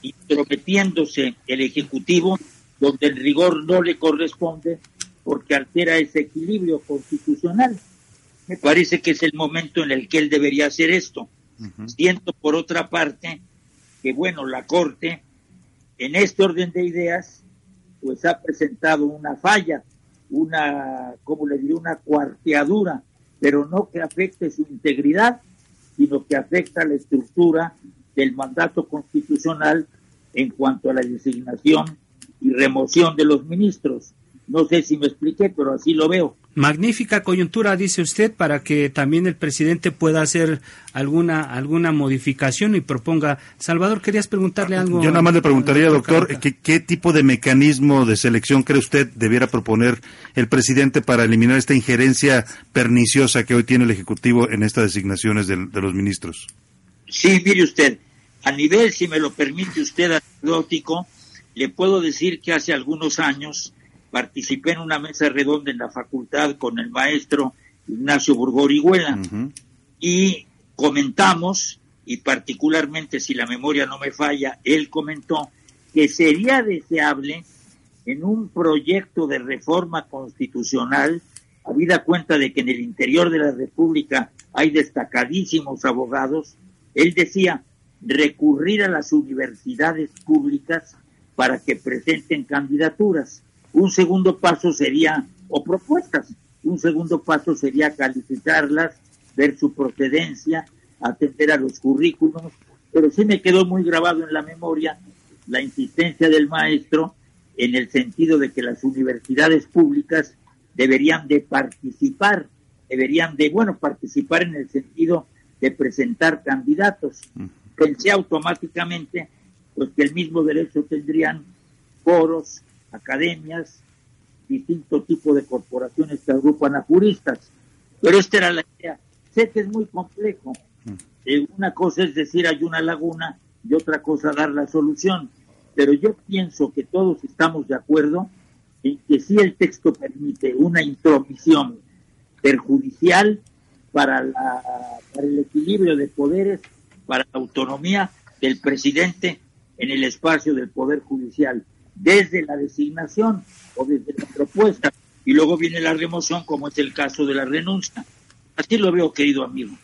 intrometiéndose el Ejecutivo donde el rigor no le corresponde porque altera ese equilibrio constitucional. Me parece que es el momento en el que él debería hacer esto. Siento, por otra parte, que, bueno, la Corte, en este orden de ideas, pues ha presentado una falla, una, como le diría, una cuarteadura, pero no que afecte su integridad, sino que afecta la estructura del mandato constitucional en cuanto a la designación y remoción de los ministros. No sé si me expliqué, pero así lo veo. Magnífica coyuntura, dice usted, para que también el presidente pueda hacer alguna alguna modificación y proponga. Salvador, querías preguntarle algo. Yo nada más le preguntaría, doctor, ¿qué, ¿qué tipo de mecanismo de selección cree usted debiera proponer el presidente para eliminar esta injerencia perniciosa que hoy tiene el Ejecutivo en estas designaciones de, de los ministros? Sí, mire usted, a nivel, si me lo permite usted, anecdótico, le puedo decir que hace algunos años participé en una mesa redonda en la facultad con el maestro Ignacio Burgoriguela y comentamos, y particularmente si la memoria no me falla, él comentó que sería deseable en un proyecto de reforma constitucional, habida cuenta de que en el interior de la República hay destacadísimos abogados, él decía recurrir a las universidades públicas para que presenten candidaturas. Un segundo paso sería, o propuestas, un segundo paso sería calificarlas, ver su procedencia, atender a los currículos, pero sí me quedó muy grabado en la memoria la insistencia del maestro en el sentido de que las universidades públicas deberían de participar, deberían de, bueno, participar en el sentido de presentar candidatos. Pensé automáticamente pues que el mismo derecho tendrían foros, academias, distinto tipo de corporaciones que agrupan a juristas. Pero esta era la idea. Sé que es muy complejo. Eh, una cosa es decir hay una laguna y otra cosa dar la solución. Pero yo pienso que todos estamos de acuerdo en que si el texto permite una intromisión perjudicial para, la, para el equilibrio de poderes, para la autonomía del presidente en el espacio del Poder Judicial, desde la designación o desde la propuesta, y luego viene la remoción, como es el caso de la renuncia. Así lo veo, querido amigo.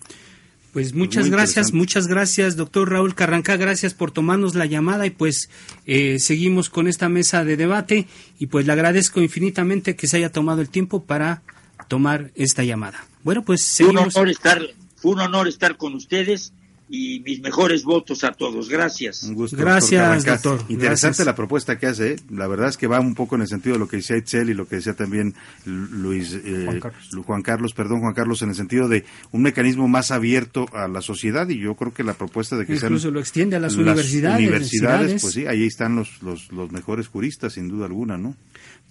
Pues muchas gracias, muchas gracias, doctor Raúl Carranca, gracias por tomarnos la llamada y pues eh, seguimos con esta mesa de debate y pues le agradezco infinitamente que se haya tomado el tiempo para tomar esta llamada. Bueno, pues seguimos. Fue un honor estar, fue un honor estar con ustedes y mis mejores votos a todos. Gracias. Un gusto. Gracias, doctor. Interesante Gracias. la propuesta que hace. ¿eh? La verdad es que va un poco en el sentido de lo que decía Itzel y lo que decía también Luis eh, Juan Carlos. Juan Carlos, perdón, Juan Carlos, en el sentido de un mecanismo más abierto a la sociedad y yo creo que la propuesta de que Incluso sean lo extiende a las universidades, universidades, universidades. pues sí, ahí están los, los los mejores juristas sin duda alguna, ¿no?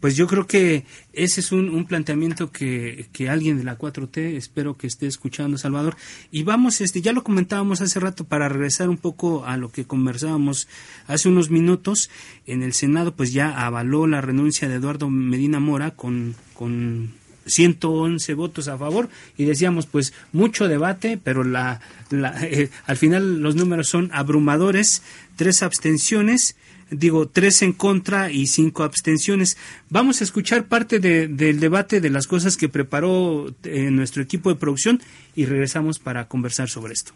Pues yo creo que ese es un, planteamiento que, que, alguien de la 4T, espero que esté escuchando, Salvador. Y vamos, este, ya lo comentábamos hace rato para regresar un poco a lo que conversábamos hace unos minutos. En el Senado, pues ya avaló la renuncia de Eduardo Medina Mora con, con 111 votos a favor y decíamos pues mucho debate pero la, eh, al final los números son abrumadores tres abstenciones digo, tres en contra y cinco abstenciones. Vamos a escuchar parte del debate de las cosas que preparó eh, nuestro equipo de producción y regresamos para conversar sobre esto.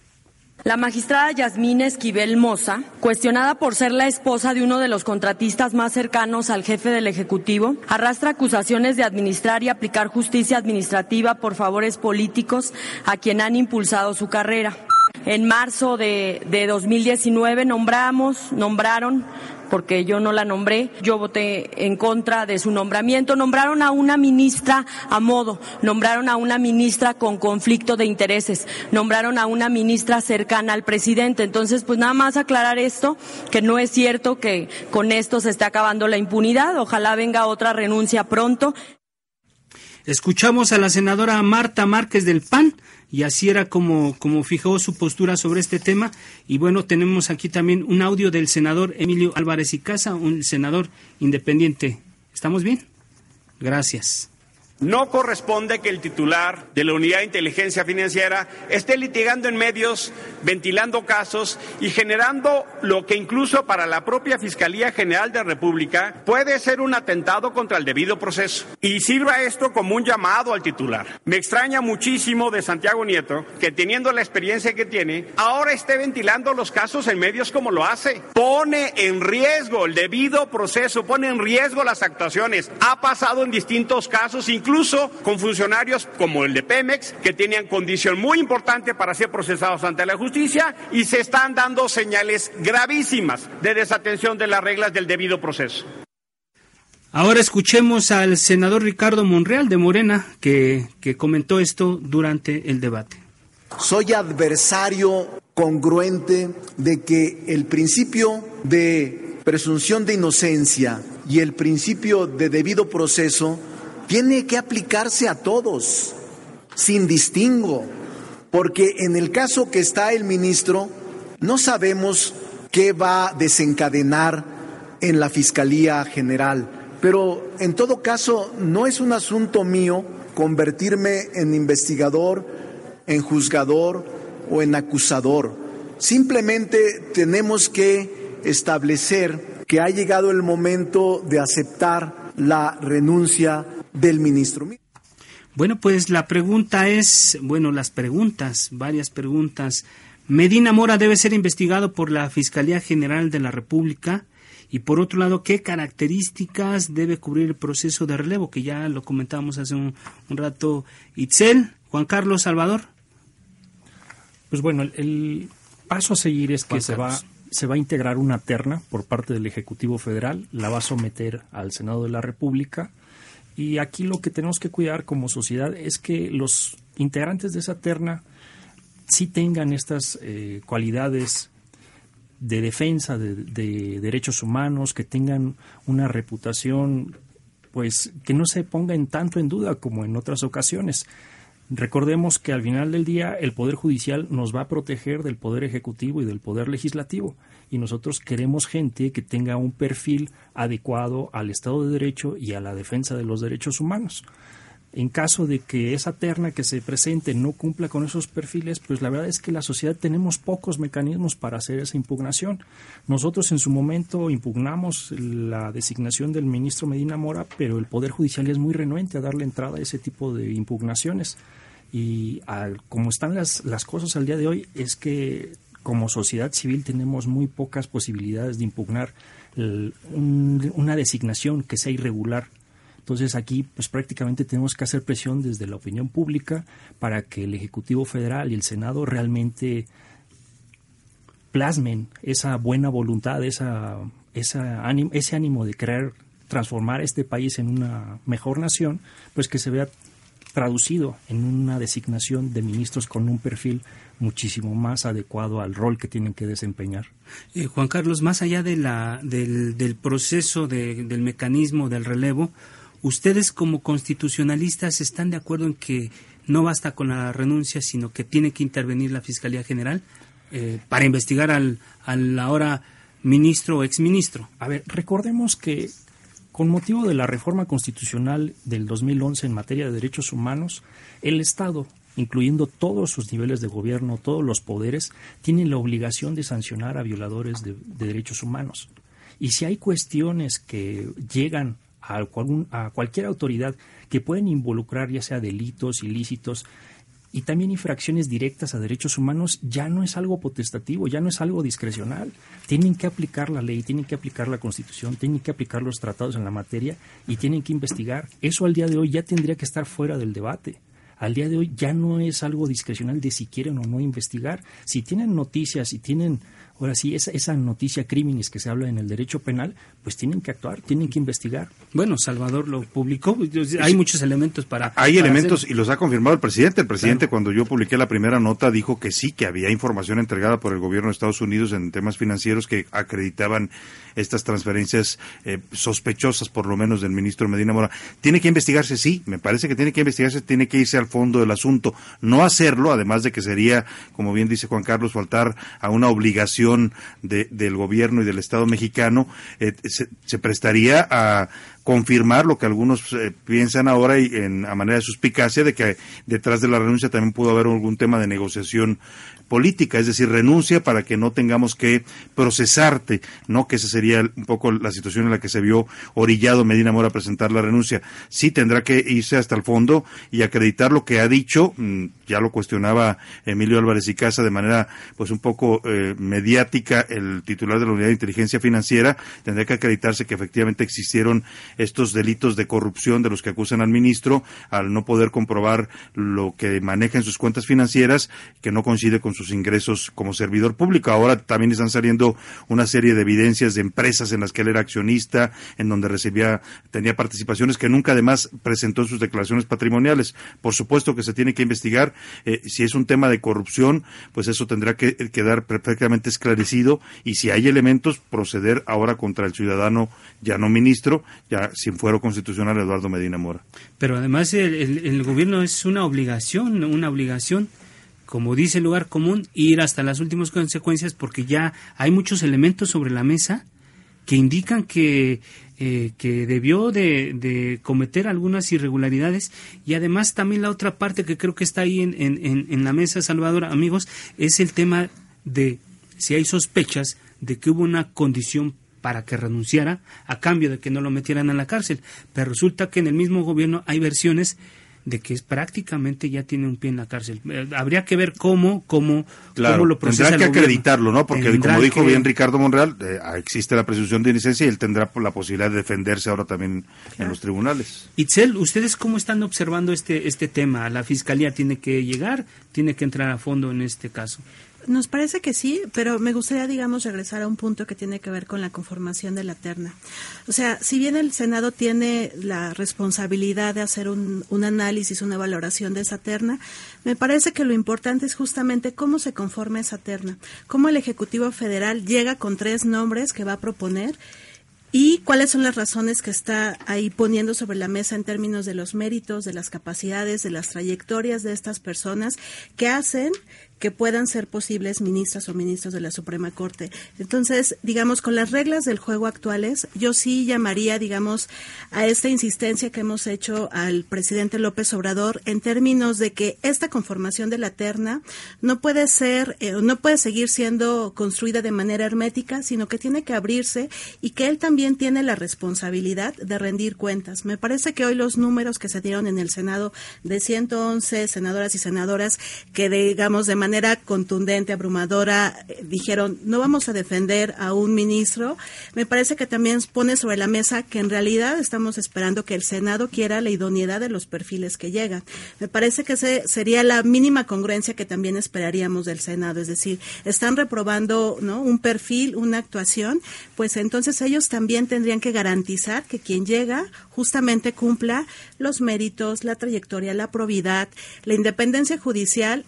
La magistrada Yasmín Esquivel Moza, cuestionada por ser la esposa de uno de los contratistas más cercanos al jefe del Ejecutivo, arrastra acusaciones de administrar y aplicar justicia administrativa por favores políticos a quien han impulsado su carrera. En marzo de, de 2019 nombramos, nombraron porque yo no la nombré, yo voté en contra de su nombramiento. Nombraron a una ministra a modo, nombraron a una ministra con conflicto de intereses, nombraron a una ministra cercana al presidente. Entonces, pues nada más aclarar esto, que no es cierto que con esto se esté acabando la impunidad. Ojalá venga otra renuncia pronto. Escuchamos a la senadora Marta Márquez del PAN y así era como, como fijó su postura sobre este tema. Y bueno, tenemos aquí también un audio del senador Emilio Álvarez y Casa, un senador independiente. ¿Estamos bien? Gracias. No corresponde que el titular de la Unidad de Inteligencia Financiera esté litigando en medios, ventilando casos y generando lo que incluso para la propia Fiscalía General de República puede ser un atentado contra el debido proceso. Y sirva esto como un llamado al titular. Me extraña muchísimo de Santiago Nieto que teniendo la experiencia que tiene, ahora esté ventilando los casos en medios como lo hace. Pone en riesgo el debido proceso, pone en riesgo las actuaciones. Ha pasado en distintos casos, incluso incluso con funcionarios como el de Pemex, que tenían condición muy importante para ser procesados ante la justicia y se están dando señales gravísimas de desatención de las reglas del debido proceso. Ahora escuchemos al senador Ricardo Monreal de Morena, que, que comentó esto durante el debate. Soy adversario congruente de que el principio de presunción de inocencia y el principio de debido proceso tiene que aplicarse a todos, sin distingo, porque en el caso que está el ministro, no sabemos qué va a desencadenar en la Fiscalía General, pero en todo caso no es un asunto mío convertirme en investigador, en juzgador o en acusador. Simplemente tenemos que establecer que ha llegado el momento de aceptar la renuncia del ministro. Bueno, pues la pregunta es, bueno, las preguntas, varias preguntas. Medina Mora debe ser investigado por la Fiscalía General de la República. Y por otro lado, ¿qué características debe cubrir el proceso de relevo? Que ya lo comentábamos hace un, rato. Itzel, Juan Carlos Salvador. Pues bueno, el, paso a seguir es que se va, se va a integrar una terna por parte del Ejecutivo Federal, la va a someter al Senado de la República y aquí lo que tenemos que cuidar como sociedad es que los integrantes de esa terna sí tengan estas eh, cualidades de defensa de, derechos humanos, que tengan una reputación, pues que no se ponga en tanto en duda como en otras ocasiones. Recordemos que al final del día el Poder Judicial nos va a proteger del Poder Ejecutivo y del Poder Legislativo y nosotros queremos gente que tenga un perfil adecuado al Estado de Derecho y a la defensa de los derechos humanos. En caso de que esa terna que se presente no cumpla con esos perfiles, pues la verdad es que la sociedad tenemos pocos mecanismos para hacer esa impugnación. Nosotros en su momento impugnamos la designación del ministro Medina Mora, pero el Poder Judicial es muy renuente a darle entrada a ese tipo de impugnaciones. Y como están las, las cosas al día de hoy, es que como sociedad civil tenemos muy pocas posibilidades de impugnar una designación que sea irregular. Entonces aquí pues prácticamente tenemos que hacer presión desde la opinión pública para que el Ejecutivo Federal y el Senado realmente plasmen esa buena voluntad, esa, esa ese ánimo de querer transformar este país en una mejor nación, pues que se vea traducido en una designación de ministros con un perfil muchísimo más adecuado al rol que tienen que desempeñar. Eh, Juan Carlos, más allá de la, del, del proceso, de, del mecanismo del relevo, ¿ustedes como constitucionalistas están de acuerdo en que no basta con la renuncia, sino que tiene que intervenir la Fiscalía General eh, para investigar al, al ahora ministro o exministro? A ver, recordemos que con motivo de la reforma constitucional del 2011 en materia de derechos humanos, el Estado incluyendo todos sus niveles de gobierno, todos los poderes, tienen la obligación de sancionar a violadores de, derechos humanos. Y si hay cuestiones que llegan a, a cualquier autoridad que pueden involucrar ya sea delitos ilícitos y también infracciones directas a derechos humanos, ya no es algo potestativo, ya no es algo discrecional. Tienen que aplicar la ley, tienen que aplicar la constitución, tienen que aplicar los tratados en la materia y tienen que investigar. Eso al día de hoy ya tendría que estar fuera del debate al día de hoy ya no es algo discrecional de si quieren o no investigar. Si tienen noticias, si tienen Ahora sí, esa, esa noticia crímenes que se habla en el derecho penal, pues tienen que actuar, tienen que investigar. Bueno, Salvador lo publicó, hay muchos elementos para... Hay elementos y los ha confirmado el presidente. El presidente cuando yo publiqué la primera nota dijo que sí, que había información entregada por el gobierno de Estados Unidos en temas financieros que acreditaban estas transferencias eh, sospechosas, por lo menos del ministro Medina Mora. Tiene que investigarse, sí, me parece que tiene que investigarse, tiene que irse al fondo del asunto. No hacerlo, además de que sería, como bien dice Juan Carlos, faltar a una obligación del gobierno y del Estado mexicano eh, se, prestaría a confirmar lo que algunos eh, piensan ahora y en, a manera de suspicacia de que detrás de la renuncia también pudo haber algún tema de negociación política, es decir, renuncia para que no tengamos que procesarte, ¿no? Que esa sería un poco la situación en la que se vio orillado Medina Mora a presentar la renuncia. Sí tendrá que irse hasta el fondo y acreditar lo que ha dicho, mm, ya lo cuestionaba Emilio Álvarez y Casa de manera pues un poco eh, mediática el titular de la Unidad de Inteligencia Financiera, tendrá que acreditarse que efectivamente existieron estos delitos de corrupción de los que acusan al ministro al no poder comprobar lo que maneja en sus cuentas financieras, que no coincide con sus ingresos como servidor público. Ahora también están saliendo una serie de evidencias de empresas en las que él era accionista, en donde recibía, tenía participaciones que nunca además presentó en sus declaraciones patrimoniales. Por supuesto que se tiene que investigar. Eh, si es un tema de corrupción, pues eso tendrá que quedar perfectamente esclarecido y si hay elementos, proceder ahora contra el ciudadano ya no ministro, ya sin fuero constitucional Eduardo Medina Mora. Pero además el gobierno es una obligación, una obligación como dice el lugar común, ir hasta las últimas consecuencias porque ya hay muchos elementos sobre la mesa que indican que, eh, que debió de, cometer algunas irregularidades y además también la otra parte que creo que está ahí en, en, en la mesa, Salvador, amigos, es el tema de si hay sospechas de que hubo una condición para que renunciara a cambio de que no lo metieran a la cárcel. Pero resulta que en el mismo gobierno hay versiones de que es prácticamente ya tiene un pie en la cárcel. Eh, habría que ver cómo, cómo, cómo lo procesa Tendrá que acreditarlo, ¿no? Porque como dijo bien Ricardo Monreal, eh, existe la presunción de inocencia y él tendrá la posibilidad de defenderse ahora también en los tribunales. Itzel, ¿ustedes cómo están observando este, este tema? ¿La fiscalía tiene que llegar? ¿Tiene que entrar a fondo en este caso? Nos parece que sí, pero me gustaría, digamos, regresar a un punto que tiene que ver con la conformación de la terna. O sea, si bien el Senado tiene la responsabilidad de hacer un, un análisis, una valoración de esa terna, me parece que lo importante es justamente cómo se conforma esa terna, cómo el Ejecutivo Federal llega con tres nombres que va a proponer y cuáles son las razones que está ahí poniendo sobre la mesa en términos de los méritos, de las capacidades, de las trayectorias de estas personas que hacen que puedan ser posibles ministras o ministros de la Suprema Corte. Entonces, digamos, con las reglas del juego actuales, yo sí llamaría, digamos, a esta insistencia que hemos hecho al presidente López Obrador en términos de que esta conformación de la terna no puede ser, eh, no puede seguir siendo construida de manera hermética, sino que tiene que abrirse y que él también tiene la responsabilidad de rendir cuentas. Me parece que hoy los números que se dieron en el Senado de 111 senadoras y senadoras que, digamos, de manera contundente, abrumadora, eh, dijeron, no vamos a defender a un ministro, me parece que también pone sobre la mesa que en realidad estamos esperando que el Senado quiera la idoneidad de los perfiles que llegan. Me parece que ese sería la mínima congruencia que también esperaríamos del Senado, es decir, están reprobando ¿no? un perfil, una actuación, pues entonces ellos también tendrían que garantizar que quien llega justamente cumpla los méritos, la trayectoria, la probidad, la independencia judicial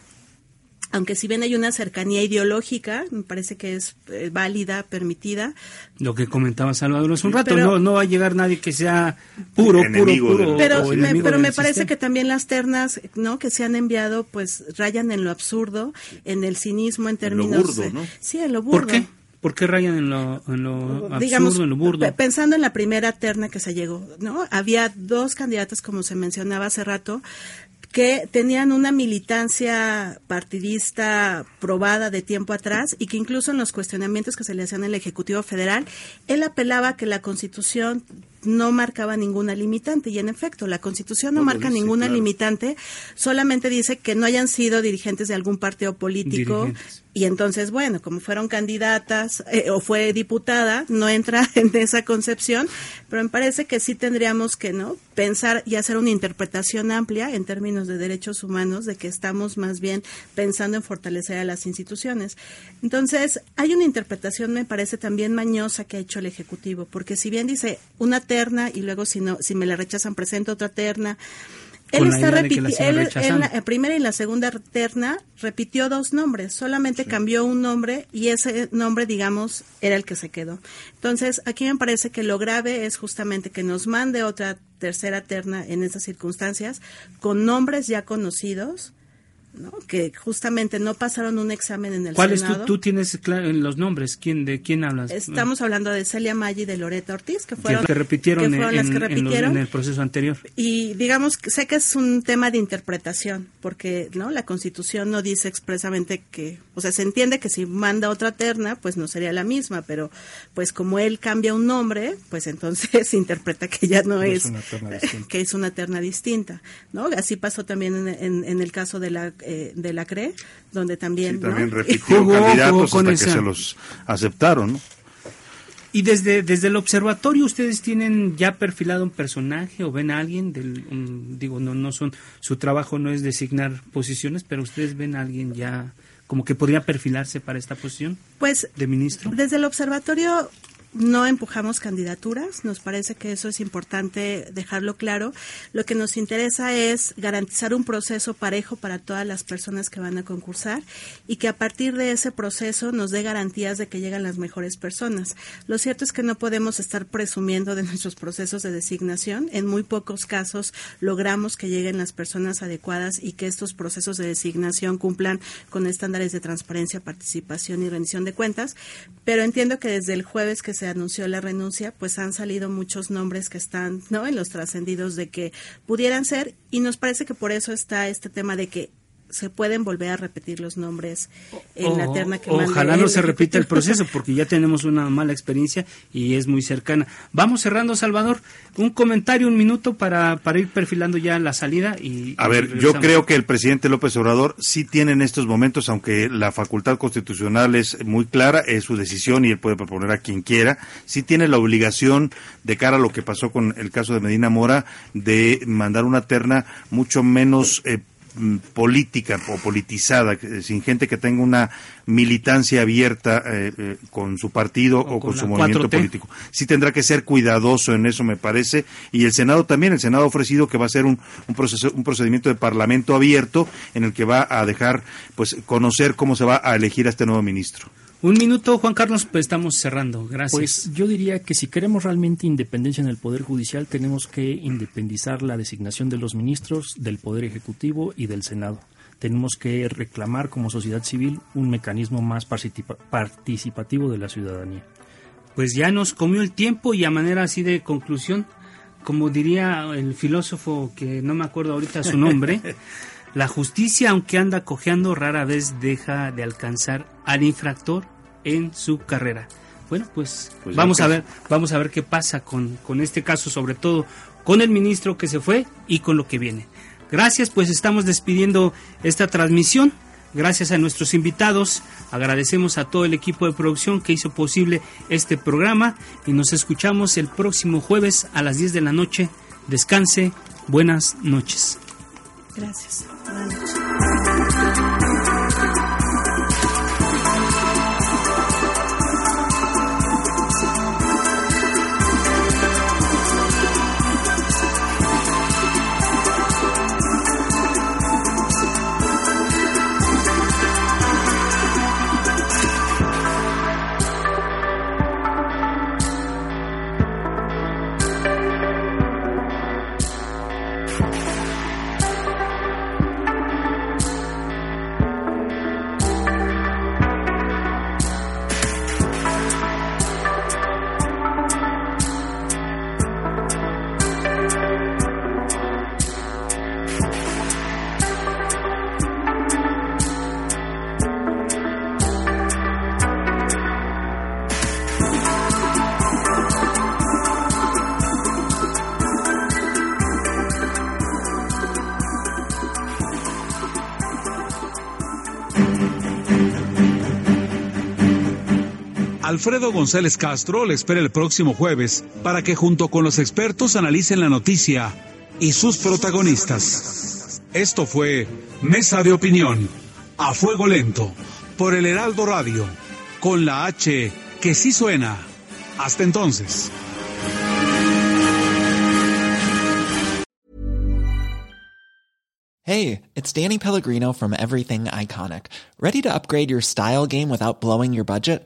aunque si bien hay una cercanía ideológica, me parece que es eh, válida, permitida. Lo que comentaba Salvador hace un rato, no, no va a llegar nadie que sea puro, puro, puro. Pero, me, pero me parece que también las ternas no que se han enviado, pues rayan en lo absurdo, en el cinismo, en términos. En lo burdo, ¿no? Sí, en lo burdo. ¿Por qué? ¿Por qué rayan en lo, en lo absurdo, en lo burdo? Pensando en la primera terna que se llegó, ¿no? Había dos candidatas, como se mencionaba hace rato, que tenían una militancia partidista probada de tiempo atrás y que incluso en los cuestionamientos que se le hacían al Ejecutivo Federal, él apelaba que la Constitución no marcaba ninguna limitante. Y en efecto la Constitución no, marca ninguna limitante, solamente dice que no hayan sido dirigentes de algún partido político. Y entonces bueno, como fueron candidatas eh, o fue diputada, no entra en esa concepción, pero me parece que sí tendríamos que no pensar y hacer una interpretación amplia en términos de derechos humanos de que estamos más bien pensando en fortalecer a las instituciones. Entonces, hay una interpretación me parece también mañosa que ha hecho el ejecutivo, porque si bien dice una terna y luego si no si me la rechazan presento otra terna. Él está repitiendo, en la primera y la segunda terna repitió dos nombres, solamente cambió un nombre y ese nombre, digamos, era el que se quedó. Entonces, aquí me parece que lo grave es justamente que nos mande otra tercera terna en esas circunstancias con nombres ya conocidos que justamente no pasaron un examen en el ¿Cuál es tú, tienes los nombres? ¿Quién, ¿De quién hablas? Estamos hablando de Celia Maggi y de Loreta Ortiz, que fueron, que repitieron, las que repitieron en, el proceso anterior. Y digamos, sé que es un tema de interpretación, porque no la Constitución no dice expresamente que, o sea, se entiende que si manda otra terna, pues no sería la misma, pero pues como él cambia un nombre, pues entonces se interpreta que ya no, es, que es una terna distinta, ¿no? Así pasó también en el caso de la eh, de la CRE, donde también... Sí, también repitió candidatos hasta que se los aceptaron, Y desde, desde el observatorio, ¿ustedes tienen ya perfilado un personaje o ven a alguien? Del, digo, no, no son, su trabajo no es designar posiciones, pero ustedes ven a alguien ya como que podría perfilarse para esta posición pues, de ministro. Desde el observatorio no empujamos candidaturas, nos parece que eso es importante dejarlo claro. Lo que nos interesa es garantizar un proceso parejo para todas las personas que van a concursar y que a partir de ese proceso nos dé garantías de que llegan las mejores personas. Lo cierto es que no podemos estar presumiendo de nuestros procesos de designación. En muy pocos casos logramos que lleguen las personas adecuadas y que estos procesos de designación cumplan con estándares de transparencia, participación y rendición de cuentas. Pero entiendo que desde el jueves que se anunció la renuncia, pues han salido muchos nombres que están ¿no? en los trascendidos de que pudieran ser y nos parece que por eso está este tema de que se pueden volver a repetir los nombres en la terna que Ojalá no se repita el proceso porque ya tenemos una mala experiencia y es muy cercana. Vamos cerrando, Salvador. Un comentario, un minuto para, para ir perfilando ya la salida. y A ver, yo creo que el presidente López Obrador sí tiene en estos momentos, aunque la facultad constitucional es muy clara, es su decisión y él puede proponer a quien quiera, sí tiene la obligación de cara a lo que pasó con el caso de Medina Mora de mandar una terna mucho menos eh, política o politizada, sin gente que tenga una militancia abierta eh, eh, con su partido o, con, su movimiento político. Sí tendrá que ser cuidadoso en eso, me parece, y el Senado también. El Senado ha ofrecido que va a ser un, un, proceso, un procedimiento de parlamento abierto en el que va a dejar pues conocer cómo se va a elegir a este nuevo ministro. Un minuto, Juan Carlos, pues estamos cerrando. Gracias. Pues yo diría que si queremos realmente independencia en el Poder Judicial, tenemos que independizar la designación de los ministros, del Poder Ejecutivo y del Senado. Tenemos que reclamar como sociedad civil un mecanismo más participativo de la ciudadanía. Pues ya nos comió el tiempo y a manera así de conclusión, como diría el filósofo que no me acuerdo ahorita su nombre, La justicia, aunque anda cojeando, rara vez deja de alcanzar al infractor en su carrera. Bueno, pues, pues vamos a ver, vamos a ver qué pasa con, con este caso, sobre todo con el ministro que se fue y con lo que viene. Gracias, pues estamos despidiendo esta transmisión. Gracias a nuestros invitados, agradecemos a todo el equipo de producción que hizo posible este programa y nos escuchamos el próximo jueves a las 10 de la noche. Descanse, buenas noches. Gracias. Alfredo González Castro le espera el próximo jueves para que junto con los expertos analicen la noticia y sus protagonistas. Esto fue Mesa de Opinión, a fuego lento, por el Heraldo Radio, con la H que sí suena. Hasta entonces. Hey, it's Danny Pellegrino from Everything Iconic. ¿Ready to upgrade your style game without blowing your budget?